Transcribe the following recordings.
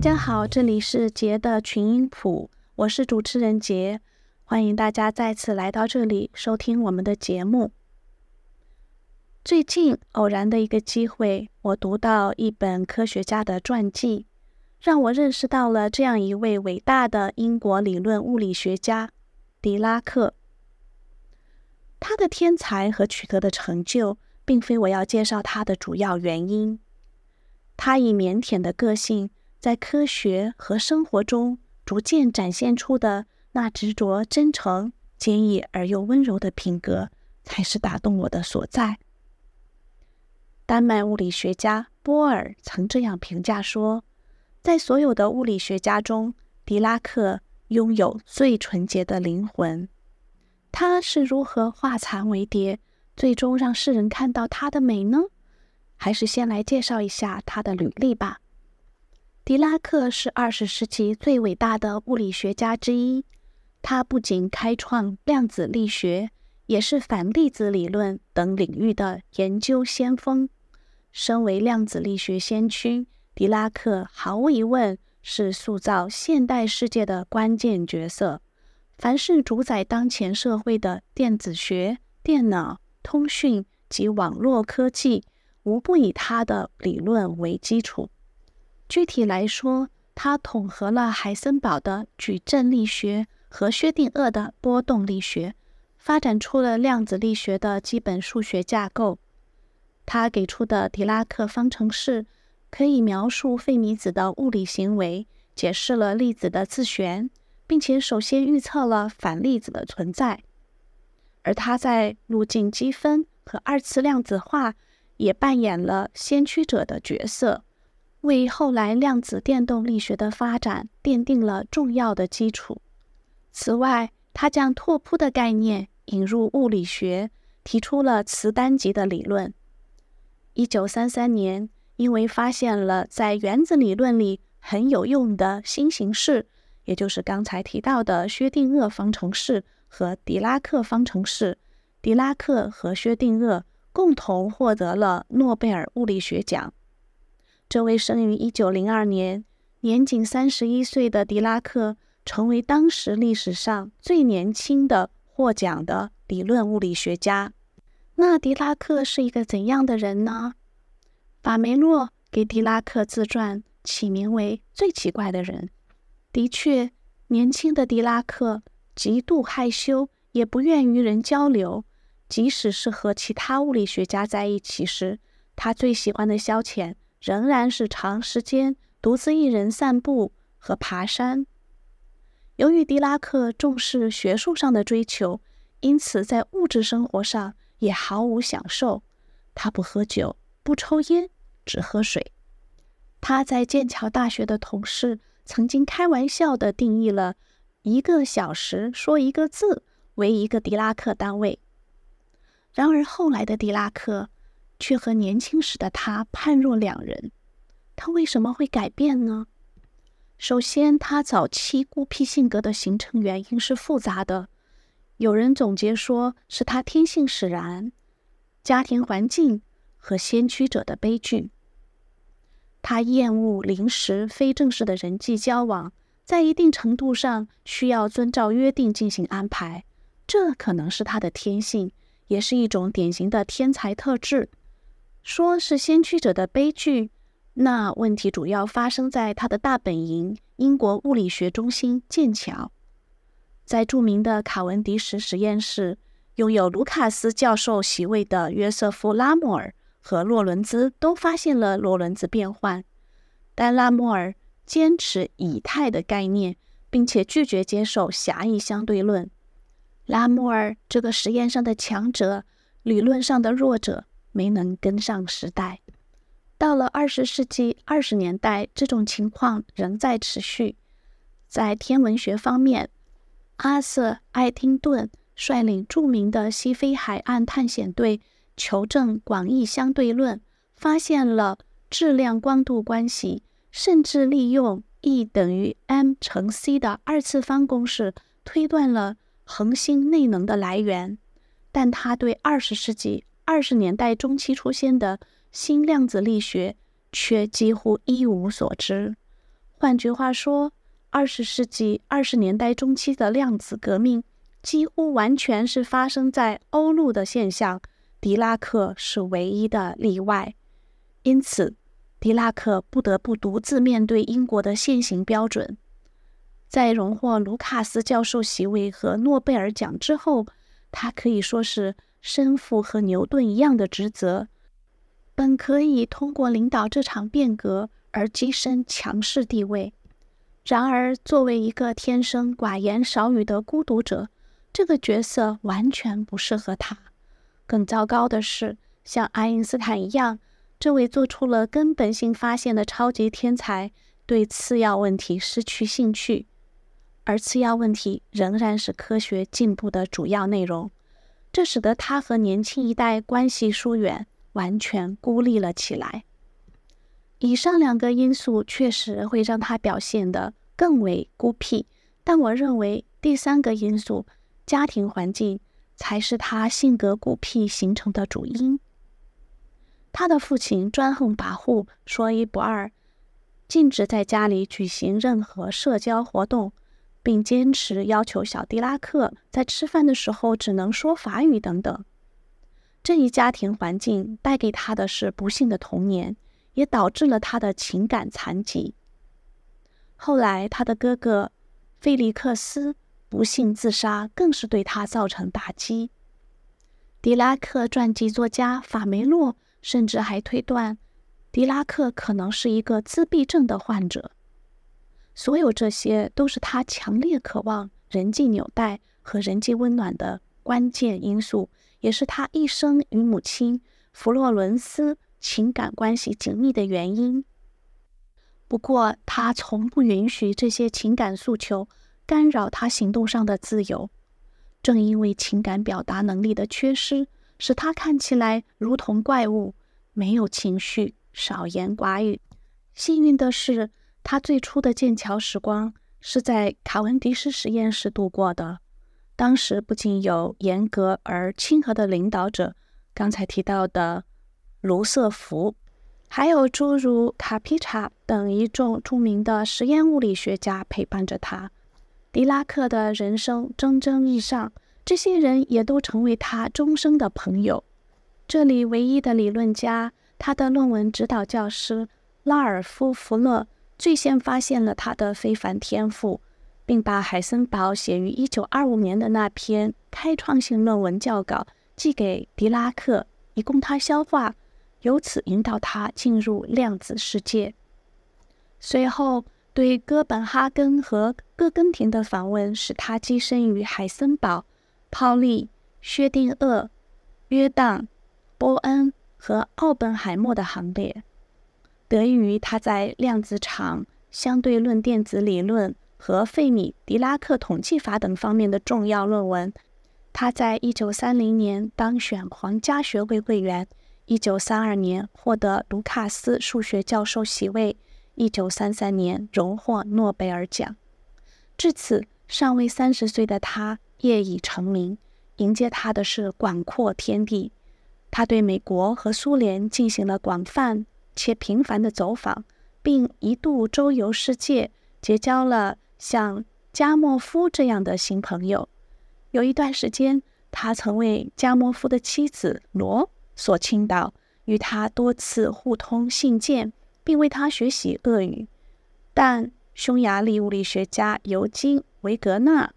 大家好，这里是杰的群音谱，我是主持人杰，欢迎大家再次来到这里收听我们的节目。最近偶然的一个机会，我读到一本科学家的传记，让我认识到了这样一位伟大的英国理论物理学家狄拉克。他的天才和取得的成就，并非我要介绍他的主要原因。他以腼腆的个性。在科学和生活中逐渐展现出的那执着、真诚、坚毅而又温柔的品格，才是打动我的所在。丹麦物理学家波尔曾这样评价说：“在所有的物理学家中，狄拉克拥有最纯洁的灵魂。他是如何化残为蝶，最终让世人看到他的美呢？还是先来介绍一下他的履历吧。”狄拉克是二十世纪最伟大的物理学家之一。他不仅开创量子力学，也是反粒子理论等领域的研究先锋。身为量子力学先驱，狄拉克毫无疑问是塑造现代世界的关键角色。凡是主宰当前社会的电子学、电脑、通讯及网络科技，无不以他的理论为基础。具体来说，他统合了海森堡的矩阵力学和薛定谔的波动力学，发展出了量子力学的基本数学架构。他给出的狄拉克方程式可以描述费米子的物理行为，解释了粒子的自旋，并且首先预测了反粒子的存在。而他在路径积分和二次量子化也扮演了先驱者的角色。为后来量子电动力学的发展奠定了重要的基础。此外，他将拓扑的概念引入物理学，提出了磁单极的理论。一九三三年，因为发现了在原子理论里很有用的新形式，也就是刚才提到的薛定谔方程式和狄拉克方程式，狄拉克和薛定谔共同获得了诺贝尔物理学奖。这位生于一九零二年、年仅三十一岁的狄拉克，成为当时历史上最年轻的获奖的理论物理学家。那狄拉克是一个怎样的人呢？法梅洛给狄拉克自传起名为“最奇怪的人”。的确，年轻的狄拉克极度害羞，也不愿与人交流。即使是和其他物理学家在一起时，他最喜欢的消遣。仍然是长时间独自一人散步和爬山。由于狄拉克重视学术上的追求，因此在物质生活上也毫无享受。他不喝酒，不抽烟，只喝水。他在剑桥大学的同事曾经开玩笑地定义了一个小时说一个字为一个狄拉克单位。然而后来的狄拉克。却和年轻时的他判若两人。他为什么会改变呢？首先，他早期孤僻性格的形成原因是复杂的。有人总结说是他天性使然、家庭环境和先驱者的悲剧。他厌恶临时、非正式的人际交往，在一定程度上需要遵照约定进行安排。这可能是他的天性，也是一种典型的天才特质。说是先驱者的悲剧，那问题主要发生在他的大本营——英国物理学中心剑桥。在著名的卡文迪什实验室，拥有卢卡斯教授席位的约瑟夫·拉莫尔和洛伦兹都发现了洛伦兹变换，但拉莫尔坚持以太的概念，并且拒绝接受狭义相对论。拉莫尔这个实验上的强者，理论上的弱者。没能跟上时代，到了二十世纪二十年代，这种情况仍在持续。在天文学方面，阿瑟·艾丁顿率领著名的西非海岸探险队求证广义相对论，发现了质量光度关系，甚至利用 E 等于 m 乘 c 的二次方公式推断了恒星内能的来源。但他对二十世纪二十年代中期出现的新量子力学却几乎一无所知。换句话说，二十世纪二十年代中期的量子革命几乎完全是发生在欧陆的现象，狄拉克是唯一的例外。因此，狄拉克不得不独自面对英国的现行标准。在荣获卢卡斯教授席位和诺贝尔奖之后，他可以说是身负和牛顿一样的职责，本可以通过领导这场变革而跻身强势地位。然而，作为一个天生寡言少语的孤独者，这个角色完全不适合他。更糟糕的是，像爱因斯坦一样，这位做出了根本性发现的超级天才，对次要问题失去兴趣，而次要问题仍然是科学进步的主要内容。这使得他和年轻一代关系疏远，完全孤立了起来。以上两个因素确实会让他表现得更为孤僻，但我认为第三个因素——家庭环境，才是他性格孤僻形成的主因。他的父亲专横跋扈，说一不二，禁止在家里举行任何社交活动，并坚持要求小狄拉克在吃饭的时候只能说法语等等。这一家庭环境带给他的是不幸的童年。也导致了他的情感残疾。后来，他的哥哥菲利克斯不幸自杀，更是对他造成打击。狄拉克传记作家法梅洛甚至还推断，狄拉克可能是一个自闭症的患者。所有这些都是他强烈渴望人际纽带和人际温暖的关键因素，也是他一生与母亲弗洛伦斯。情感关系紧密的原因。不过，他从不允许这些情感诉求干扰他行动上的自由。正因为情感表达能力的缺失，使他看起来如同怪物，没有情绪，少言寡语。幸运的是，他最初的剑桥时光是在卡文迪斯实验室度过的。当时不仅有严格而亲和的领导者，刚才提到的。卢瑟福，还有诸如卡皮查等一众著名的实验物理学家陪伴着他。狄拉克的人生蒸蒸日上，这些人也都成为他终生的朋友。这里唯一的理论家，他的论文指导教师拉尔夫·弗勒，最先发现了他的非凡天赋，并把海森堡写于1925年的那篇开创性论文校稿寄给狄拉克，以供他消化。由此引导他进入量子世界。随后，对哥本哈根和哥根廷的访问使他跻身于海森堡、泡利、薛定谔、约当、波恩和奥本海默的行列。得益于他在量子场、相对论电子理论和费米狄拉克统计法等方面的重要论文，他在1930年当选皇家学会会员。一九三二年获得卢卡斯数学教授席位，一九三三年荣获诺贝尔奖。至此，尚未三十岁的他业已成名，迎接他的是广阔天地。他对美国和苏联进行了广泛且频繁的走访，并一度周游世界，结交了像加莫夫这样的新朋友。有一段时间，他曾为加莫夫的妻子罗。所倾倒，与他多次互通信件，并为他学习俄语。但匈牙利物理学家尤金·维格纳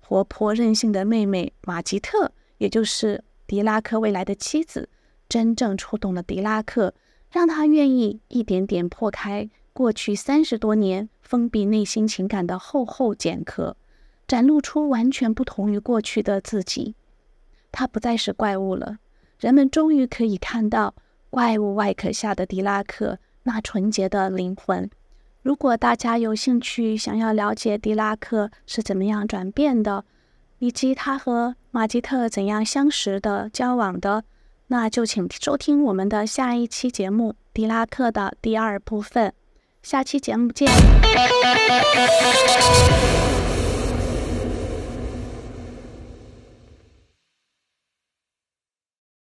活泼任性的妹妹马吉特，也就是狄拉克未来的妻子，真正触动了狄拉克，让他愿意一点点破开过去三十多年封闭内心情感的厚厚茧壳，展露出完全不同于过去的自己。他不再是怪物了。人们终于可以看到怪物外壳下的狄拉克那纯洁的灵魂。如果大家有兴趣想要了解狄拉克是怎么样转变的，以及他和马吉特怎样相识的、交往的，那就请收听我们的下一期节目《迪拉克》的第二部分。下期节目见。